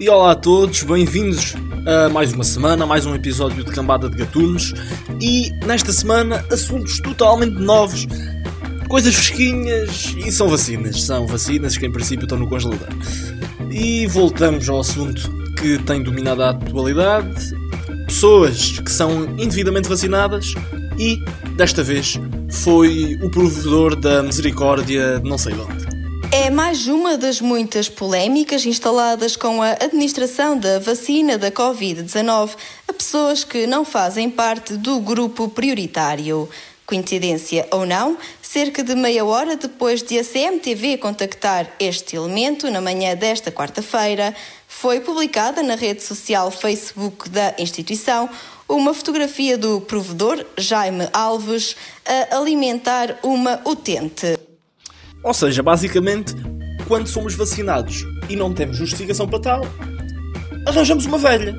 E olá a todos, bem-vindos a mais uma semana, mais um episódio de Cambada de Gatunos. E nesta semana, assuntos totalmente novos, coisas fresquinhas e são vacinas. São vacinas que em princípio estão no congelador. E voltamos ao assunto que tem dominado a atualidade: pessoas que são indevidamente vacinadas e, desta vez, foi o provedor da misericórdia de não sei de onde. É mais uma das muitas polémicas instaladas com a administração da vacina da Covid-19 a pessoas que não fazem parte do grupo prioritário. Coincidência ou não, cerca de meia hora depois de a CMTV contactar este elemento, na manhã desta quarta-feira, foi publicada na rede social Facebook da instituição uma fotografia do provedor, Jaime Alves, a alimentar uma utente. Ou seja, basicamente, quando somos vacinados e não temos justificação para tal, arranjamos uma velha.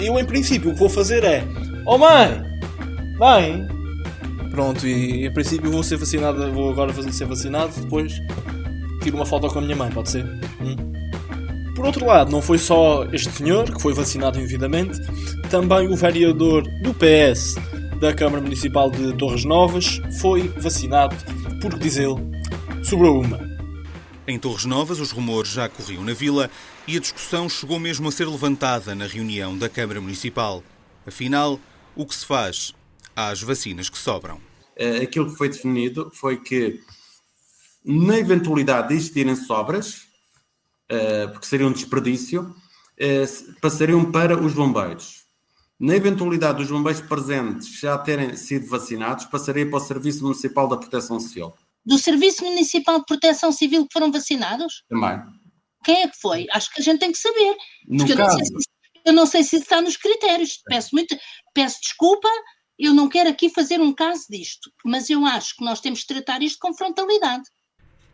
Eu, em princípio, o que vou fazer é: Oh mãe! Mãe! Pronto, e em princípio vou ser vacinado, vou agora fazer ser vacinado, depois tiro uma foto com a minha mãe, pode ser? Hum? Por outro lado, não foi só este senhor que foi vacinado indevidamente, também o vereador do PS da Câmara Municipal de Torres Novas foi vacinado, porque diz ele, sobrou uma. Em Torres Novas, os rumores já corriam na vila e a discussão chegou mesmo a ser levantada na reunião da Câmara Municipal. Afinal, o que se faz às vacinas que sobram? Eh, aquilo que foi definido foi que, na eventualidade de existirem sobras, eh, porque seria um desperdício, eh, passariam para os bombeiros. Na eventualidade dos bombeiros presentes já terem sido vacinados, passaria para o Serviço Municipal da Proteção Civil do Serviço Municipal de Proteção Civil que foram vacinados? Também. Quem é que foi? Acho que a gente tem que saber. No eu, caso... não se, eu não sei se está nos critérios. Peço muito, peço desculpa, eu não quero aqui fazer um caso disto, mas eu acho que nós temos de tratar isto com frontalidade.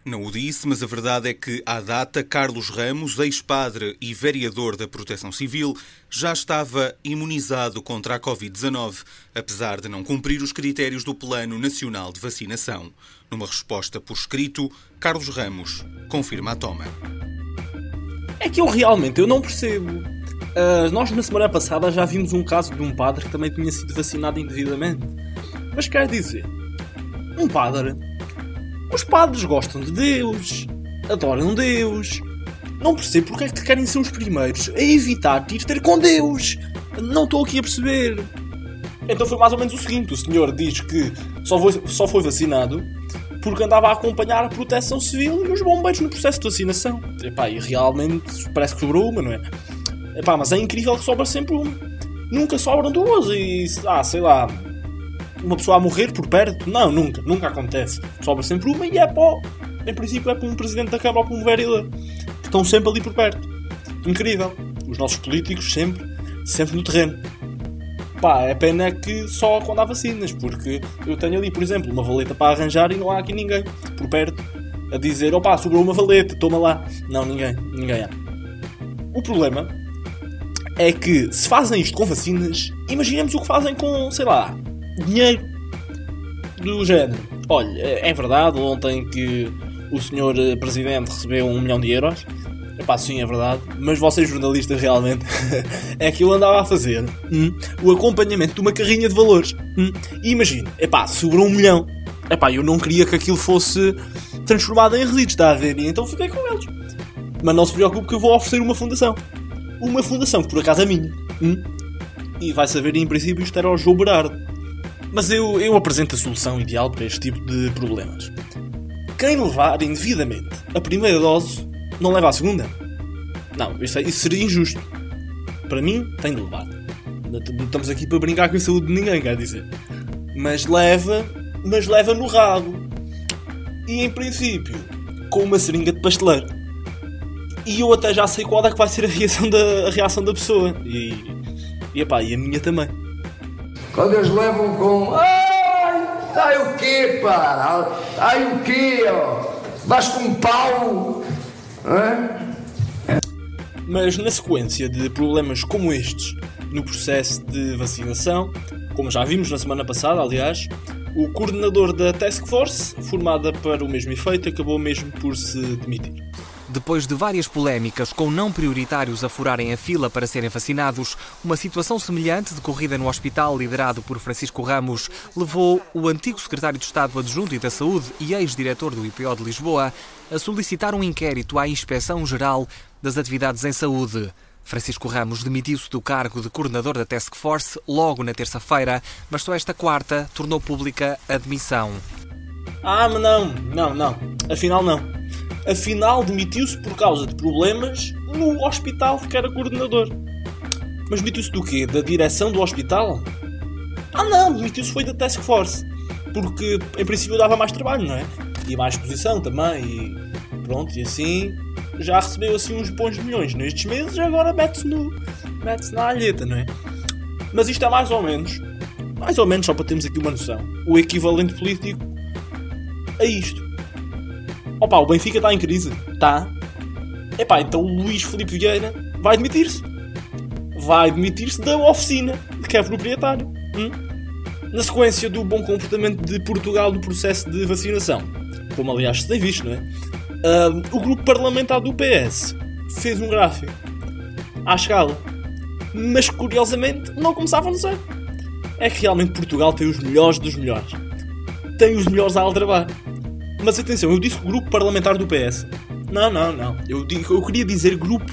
Não o disse, mas a verdade é que, à data, Carlos Ramos, ex-padre e vereador da Proteção Civil, já estava imunizado contra a Covid-19, apesar de não cumprir os critérios do Plano Nacional de Vacinação. Numa resposta por escrito, Carlos Ramos confirma a toma. É que eu realmente eu não percebo. Uh, nós na semana passada já vimos um caso de um padre que também tinha sido vacinado indevidamente. Mas quer dizer, um padre os padres gostam de Deus, adoram Deus. Não percebo porque é que querem ser os primeiros a evitar ir ter com Deus. Não estou aqui a perceber. Então foi mais ou menos o seguinte: o senhor diz que só foi, só foi vacinado porque andava a acompanhar a proteção civil e os bombeiros no processo de vacinação. Epá, e realmente parece que sobrou uma, não é? Epá, mas é incrível que sobra sempre uma. Nunca sobram duas e, ah, sei lá, uma pessoa a morrer por perto. Não, nunca, nunca acontece. Sobra sempre uma e é para, em princípio, é para um presidente da Câmara ou para um vereador. Estão sempre ali por perto. Incrível. Os nossos políticos sempre, sempre no terreno. Pá, é pena que só quando há vacinas, porque eu tenho ali, por exemplo, uma valeta para arranjar e não há aqui ninguém por perto a dizer: opá, sobrou uma valeta, toma lá. Não, ninguém, ninguém há. O problema é que se fazem isto com vacinas, imaginemos o que fazem com, sei lá, dinheiro do género. Olha, é verdade, ontem que o senhor eh, presidente recebeu um milhão de euros. Epá, sim, é verdade. Mas vocês, jornalistas, realmente, é que eu andava a fazer hum, o acompanhamento de uma carrinha de valores. Hum, e imagina, epá, sobrou um milhão. Epá, eu não queria que aquilo fosse transformado em resíduos, está a ver? E então fiquei com eles. Mas não se preocupe que eu vou oferecer uma fundação. Uma fundação que por acaso é minha. Hum? E vai saber, em princípio, isto era o João Berardo. Mas eu, eu apresento a solução ideal para este tipo de problemas. Quem levar indevidamente a primeira dose não leva a segunda. Não, isso, é, isso seria injusto. Para mim, tem de levar. Não estamos aqui para brincar com a saúde de ninguém, quer dizer. Mas leva, mas leva no rabo. E em princípio, com uma seringa de pasteleiro. E eu até já sei qual é que vai ser a reação da, a reação da pessoa. E, e, epá, e a minha também. Quando eles levam com. Ai, ai o quê, pá? Ai o quê, ó? Vais com um pau? Mas na sequência de problemas como estes no processo de vacinação, como já vimos na semana passada, aliás, o coordenador da Task Force, formada para o mesmo efeito, acabou mesmo por se demitir. Depois de várias polémicas com não prioritários a furarem a fila para serem vacinados, uma situação semelhante decorrida no hospital liderado por Francisco Ramos levou o antigo secretário de Estado adjunto e da Saúde e ex-diretor do IPO de Lisboa a solicitar um inquérito à Inspeção Geral das Atividades em Saúde. Francisco Ramos demitiu-se do cargo de coordenador da Task Force logo na terça-feira, mas só esta quarta tornou pública a demissão. Ah, mas não, não, não. Afinal, não. Afinal, demitiu-se por causa de problemas no hospital que era coordenador. Mas demitiu-se do quê? Da direção do hospital? Ah, não, demitiu-se foi da Task Force. Porque, em princípio, dava mais trabalho, não é? E mais exposição também. E pronto, e assim já recebeu assim uns bons milhões nestes meses e agora mete-se no, mete na alheta, não é? Mas isto é mais ou menos, mais ou menos, só para termos aqui uma noção, o equivalente político a isto. Opa, o Benfica está em crise. Está. Epá, então o Luís Felipe Vieira vai demitir-se. Vai demitir-se da oficina que é proprietário. Hum? Na sequência do bom comportamento de Portugal no processo de vacinação. Como aliás se tem visto, não é? Uh, o grupo parlamentar do PS fez um gráfico à escala. Mas curiosamente não começava no zero. É que realmente Portugal tem os melhores dos melhores. Tem os melhores a aldrabar. Mas atenção, eu disse grupo parlamentar do PS. Não, não, não. Eu, eu queria dizer grupo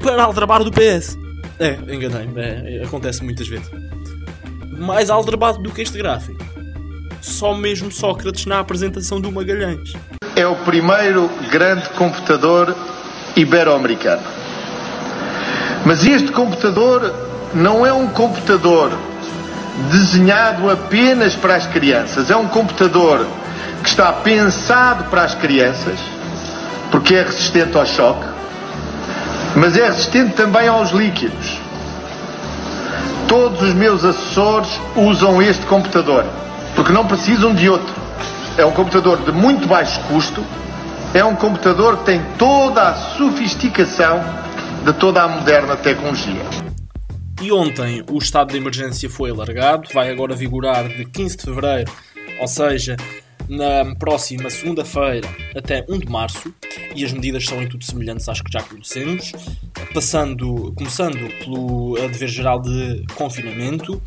para aldrabar do PS. É, enganei-me. É, acontece muitas vezes. Mais aldrabado do que este gráfico. Só mesmo Sócrates na apresentação do Magalhães. É o primeiro grande computador ibero-americano. Mas este computador não é um computador desenhado apenas para as crianças. É um computador que está pensado para as crianças, porque é resistente ao choque, mas é resistente também aos líquidos. Todos os meus assessores usam este computador, porque não precisam de outro. É um computador de muito baixo custo, é um computador que tem toda a sofisticação de toda a moderna tecnologia. E ontem o estado de emergência foi alargado, vai agora vigorar de 15 de fevereiro, ou seja, na próxima segunda-feira até 1 de março e as medidas são em tudo semelhantes às que já conhecemos, passando, começando pelo dever geral de confinamento,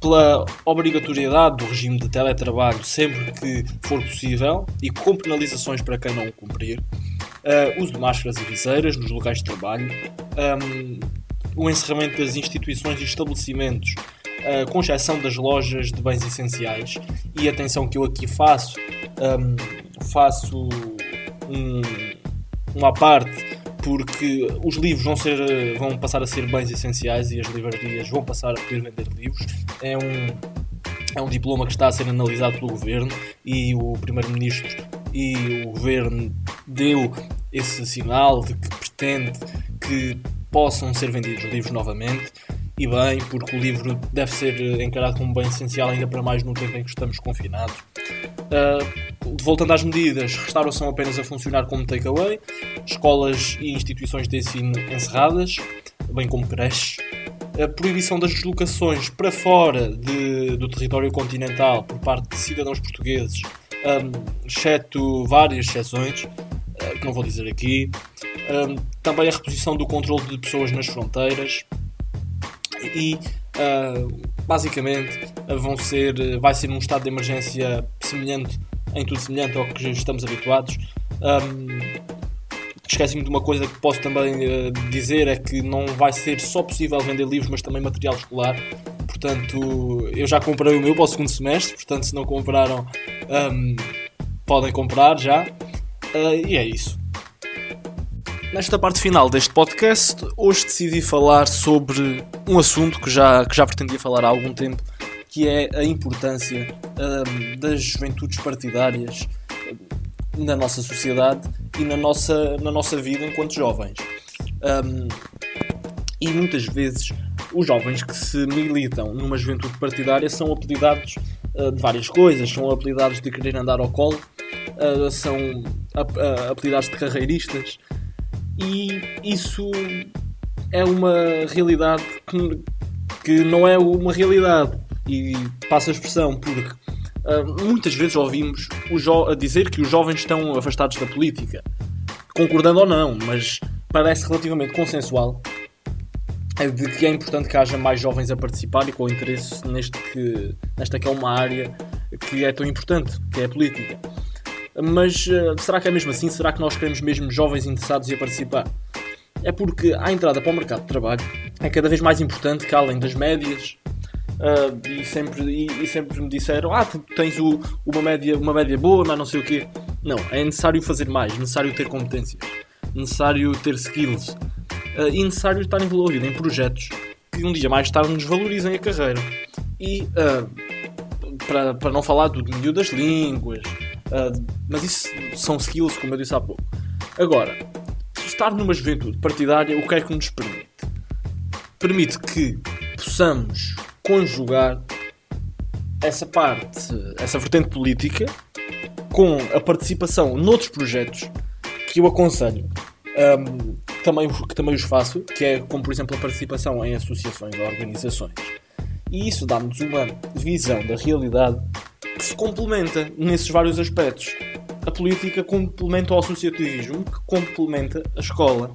pela obrigatoriedade do regime de teletrabalho sempre que for possível e com penalizações para quem não o cumprir, uh, uso de máscaras e viseiras nos locais de trabalho, um, o encerramento das instituições e estabelecimentos uh, com exceção das lojas de bens essenciais. E atenção que eu aqui faço, um, faço um, uma parte porque os livros vão, ser, vão passar a ser bens essenciais e as livrarias vão passar a poder vender livros. É um, é um diploma que está a ser analisado pelo governo e o primeiro-ministro e o governo deu esse sinal de que pretende que possam ser vendidos livros novamente e bem, porque o livro deve ser eh, encarado como bem essencial, ainda para mais no tempo em que estamos confinados. Uh, voltando às medidas, restauração apenas a funcionar como takeaway, escolas e instituições de ensino encerradas, bem como creches, a proibição das deslocações para fora de, do território continental por parte de cidadãos portugueses, um, exceto várias exceções, uh, que não vou dizer aqui, um, também a reposição do controle de pessoas nas fronteiras, e uh, basicamente vão ser, vai ser um estado de emergência semelhante, em tudo semelhante ao que estamos habituados. Um, Esqueci-me de uma coisa que posso também uh, dizer: é que não vai ser só possível vender livros, mas também material escolar. Portanto, eu já comprei o meu para o segundo semestre, portanto, se não compraram, um, podem comprar já. Uh, e é isso. Nesta parte final deste podcast, hoje decidi falar sobre um assunto que já, que já pretendia falar há algum tempo, que é a importância um, das juventudes partidárias na nossa sociedade e na nossa, na nossa vida enquanto jovens. Um, e muitas vezes os jovens que se militam numa juventude partidária são apelidados uh, de várias coisas, são apelidados de querer andar ao colo, uh, são ap uh, apelidados de carreiristas, e isso é uma realidade que, que não é uma realidade. E passa a expressão porque uh, muitas vezes ouvimos a dizer que os jovens estão afastados da política, concordando ou não, mas parece relativamente consensual é de que é importante que haja mais jovens a participar e com interesse neste que, nesta que é uma área que é tão importante, que é a política. Mas uh, será que é mesmo assim? Será que nós queremos mesmo jovens interessados em participar? É porque a entrada para o mercado de trabalho é cada vez mais importante que além das médias uh, e, sempre, e, e, sempre me disseram ah, tens o, uma, média, uma média boa, mas não sei o quê. Não, é necessário fazer mais, necessário ter competências, necessário ter skills uh, e necessário estar envolvido em projetos que um dia mais tarde nos valorizem a carreira. E uh, para, para não falar do domínio das línguas, uh, mas isso são skills, como eu disse há pouco. Agora, estar numa juventude partidária, o que é que nos permite? Permite que possamos conjugar essa parte, essa vertente política, com a participação noutros projetos que eu aconselho, um, também, que também os faço, que é como por exemplo a participação em associações ou organizações. E isso dá-nos uma visão da realidade que se complementa nesses vários aspectos. A política complementa o associativismo, que complementa a escola.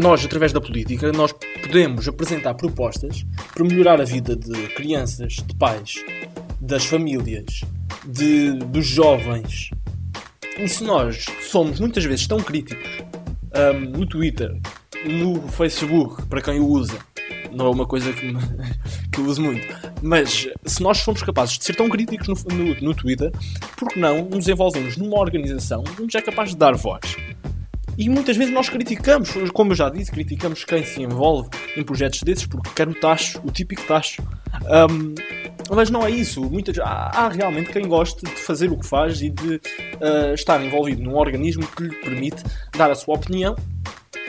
Nós, através da política, nós podemos apresentar propostas para melhorar a vida de crianças, de pais, das famílias, de, dos jovens. E se nós somos muitas vezes tão críticos um, no Twitter, no Facebook, para quem o usa, não é uma coisa que, me, que uso muito, mas se nós somos capazes de ser tão críticos no, no, no Twitter, por que não nos envolvemos numa organização onde é capaz de dar voz? E muitas vezes nós criticamos, como eu já disse, criticamos quem se envolve em projetos desses porque quer o tacho, o típico tacho. Um, mas não é isso. Muitas, há, há, realmente quem goste de fazer o que faz e de uh, estar envolvido num organismo que lhe permite dar a sua opinião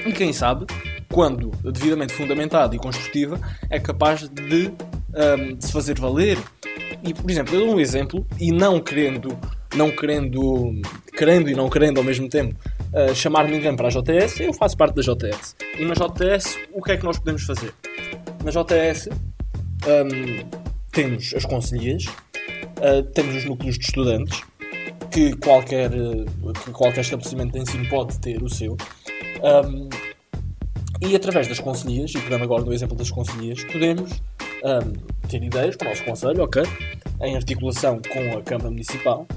e quem sabe, quando devidamente fundamentada e construtiva, é capaz de, um, de se fazer valer. E, por exemplo, eu dou um exemplo e não querendo, não querendo, querendo e não querendo ao mesmo tempo uh, chamar ninguém para a JTS, eu faço parte da JTS. E na JTS, o que é que nós podemos fazer? Na JTS, um, temos as conselheiras, uh, temos os núcleos de estudantes, que qualquer, uh, que qualquer estabelecimento de ensino pode ter o seu. Um, e através das conselheiras, e pegando agora no exemplo das conselheiras, podemos um, ter ideias para o nosso conselho, ok? Em articulação com a Câmara Municipal.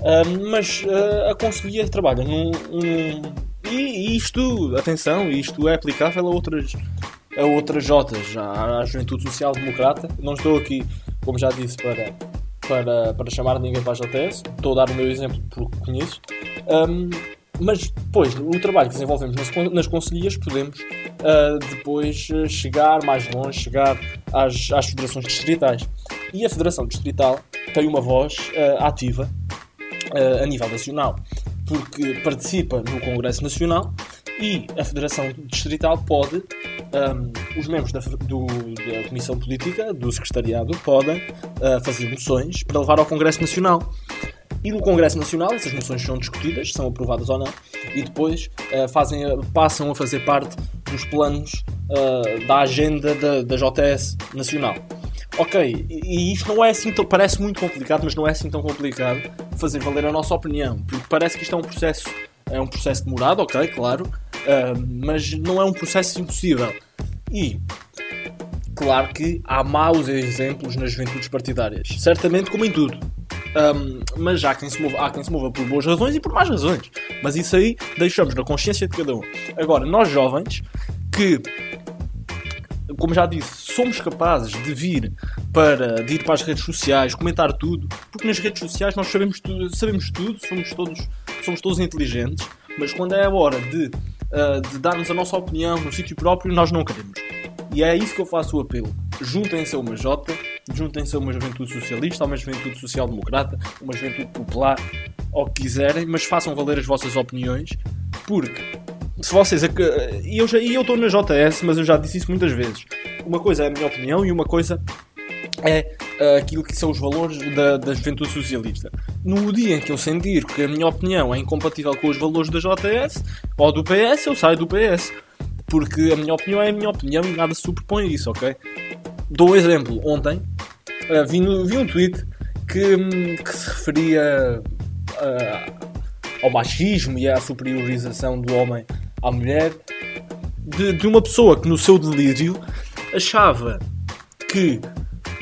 Um, mas uh, a conselhia trabalha num, num, e isto, atenção, isto é aplicável a outras, a outras Jotas, à, à Juventude Social Democrata. Não estou aqui, como já disse, para, para, para chamar ninguém para a JTS, estou a dar o meu exemplo porque conheço. Um, mas depois, o trabalho que desenvolvemos nas, nas conselhias, podemos uh, depois chegar mais longe, chegar às, às federações distritais. E a Federação Distrital tem uma voz uh, ativa uh, a nível nacional, porque participa no Congresso Nacional e a Federação Distrital pode, um, os membros da, do, da Comissão Política, do Secretariado, podem fazer moções para levar ao Congresso Nacional. E no Congresso Nacional essas moções são discutidas, são aprovadas ou não, e depois uh, fazem, passam a fazer parte dos planos uh, da agenda da, da JS Nacional. Ok, e isto não é assim tão, parece muito complicado, mas não é assim tão complicado fazer valer a nossa opinião, porque parece que isto é um processo, é um processo demorado, ok, claro, uh, mas não é um processo impossível. E claro que há maus exemplos nas juventudes partidárias, certamente como em tudo. Um, mas há quem, se mova, há quem se mova por boas razões e por más razões. Mas isso aí deixamos na consciência de cada um. Agora, nós jovens, que, como já disse, somos capazes de vir para, de ir para as redes sociais, comentar tudo, porque nas redes sociais nós sabemos tudo, sabemos tudo somos, todos, somos todos inteligentes, mas quando é a hora de, uh, de darmos a nossa opinião no sítio próprio, nós não queremos. E é isso que eu faço o apelo. Juntem-se a uma Jota, juntem-se a uma juventude socialista, a uma juventude social-democrata, uma juventude popular, ou que quiserem, mas façam valer as vossas opiniões, porque se vocês. E eu, estou na JS, mas eu já disse isso muitas vezes. Uma coisa é a minha opinião e uma coisa é uh, aquilo que são os valores da, da juventude socialista. No dia em que eu sentir que a minha opinião é incompatível com os valores da JS ou do PS, eu saio do PS. Porque a minha opinião é a minha opinião e nada se superpõe a isso, ok? Dou um exemplo. Ontem uh, vi, vi um tweet que, que se referia uh, ao machismo e à superiorização do homem à mulher, de, de uma pessoa que no seu delírio achava que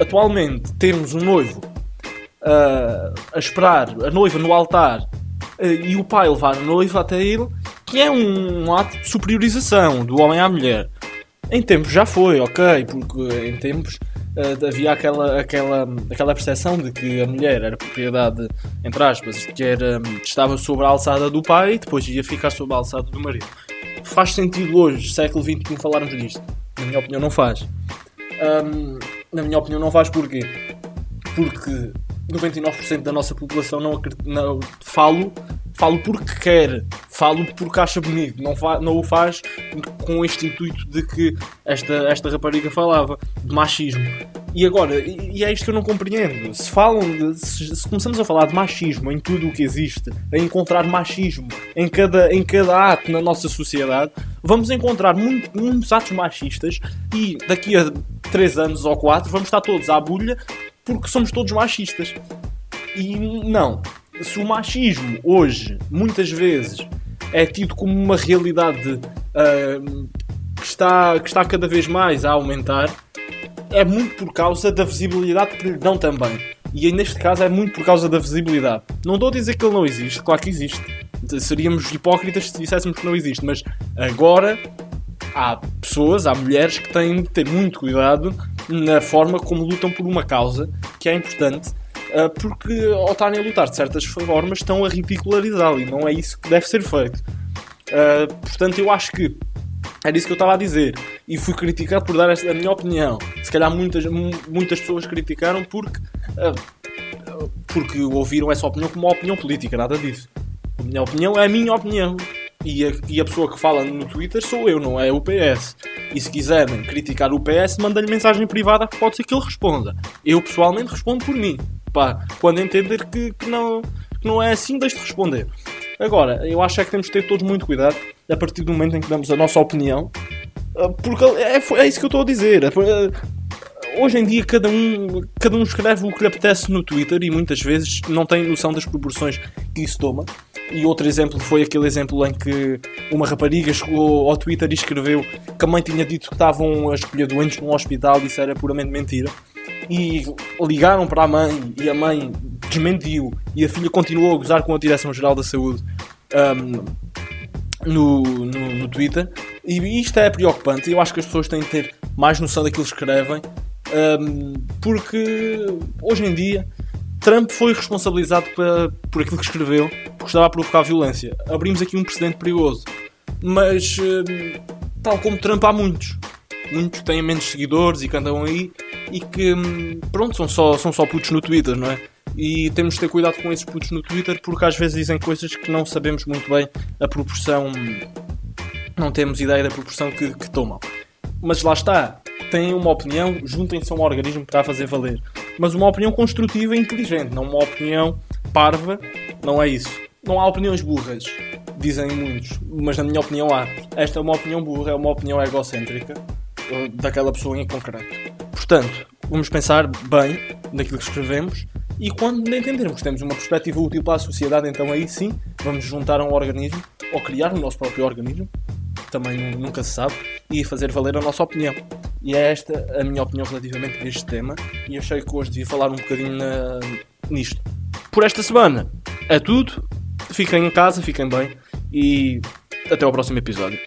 atualmente termos um noivo uh, a esperar a noiva no altar uh, e o pai levar a noiva até ele, que é um, um ato de superiorização do homem à mulher. Em tempos já foi, ok, porque em tempos uh, havia aquela, aquela, aquela percepção de que a mulher era propriedade, entre aspas, que era, estava sobre a alçada do pai e depois ia ficar sob a alçada do marido. Faz sentido hoje, século XXI, falarmos disto? Na minha opinião, não faz. Um, na minha opinião, não faz porquê? Porque 99% da nossa população não, não falo, falo porque quer, falo porque acha bonito, não, não o faz com este intuito de que esta, esta rapariga falava, de machismo. E agora, e é isto que eu não compreendo. Se falam de, se, se, começamos a falar de machismo em tudo o que existe, a encontrar machismo em cada, em cada ato na nossa sociedade, vamos encontrar muito, muitos atos machistas e daqui a 3 anos ou 4 vamos estar todos à bulha porque somos todos machistas. E não. Se o machismo hoje, muitas vezes, é tido como uma realidade uh, que, está, que está cada vez mais a aumentar, é muito por causa da visibilidade que lhe dão também. E neste caso é muito por causa da visibilidade. Não estou a dizer que ele não existe, claro que existe. Seríamos hipócritas se disséssemos que não existe, mas agora há pessoas, há mulheres que têm de ter muito cuidado na forma como lutam por uma causa que é importante, ah, porque ao estarem a lutar de certas formas estão a ridicularizá-lo e não é isso que deve ser feito. Ah, portanto, eu acho que era isso que eu estava a dizer. E fui criticado por dar a minha opinião. Se calhar muitas, muitas pessoas criticaram porque, uh, porque ouviram essa opinião como uma opinião política, nada disso. A minha opinião é a minha opinião. E a, e a pessoa que fala no Twitter sou eu, não é o PS. E se quiserem criticar o PS, mandem-lhe mensagem privada que pode ser que ele responda. Eu pessoalmente respondo por mim. Pá, quando entender que, que, não, que não é assim, deixe de responder. Agora, eu acho é que temos de ter todos muito cuidado a partir do momento em que damos a nossa opinião, ah, porque é, é isso que eu estou a dizer. É, ah, hoje em dia cada um, cada um escreve o que lhe apetece no Twitter e muitas vezes não tem noção das proporções que isso toma. E outro exemplo foi aquele exemplo em que uma rapariga chegou ao Twitter e escreveu que a mãe tinha dito que estavam a escolher doentes num hospital e isso era puramente mentira. E ligaram para a mãe e a mãe desmentiu e a filha continuou a gozar com a Direção-Geral da Saúde um, no, no, no, Twitter. E isto é preocupante. Eu acho que as pessoas têm de ter mais noção daquilo que escrevem, um, porque hoje em dia Trump foi responsabilizado por, por aquilo que escreveu, porque estava a provocar violência. Abrimos aqui um precedente perigoso. Mas, um, tal como Trump, há muitos. Muitos têm menos seguidores e que andam aí e que, hum, pronto, são só, são só putos no Twitter, não é? e temos de ter cuidado com esses putos no Twitter porque às vezes dizem coisas que não sabemos muito bem a proporção, não temos ideia da proporção que, que tomam. Mas lá está, têm uma opinião, juntem-se a um organismo para a fazer valer. Mas uma opinião construtiva e inteligente, não uma opinião parva, não é isso. Não há opiniões burras, dizem muitos, mas na minha opinião há. Esta é uma opinião burra, é uma opinião egocêntrica daquela pessoa em concreto. Portanto, vamos pensar bem naquilo que escrevemos e quando entendermos que temos uma perspectiva útil para a sociedade, então aí sim vamos juntar um organismo ou criar o nosso próprio organismo, também nunca se sabe, e fazer valer a nossa opinião. E é esta a minha opinião relativamente a este tema, e achei que hoje devia falar um bocadinho na... nisto. Por esta semana é tudo. Fiquem em casa, fiquem bem e até ao próximo episódio.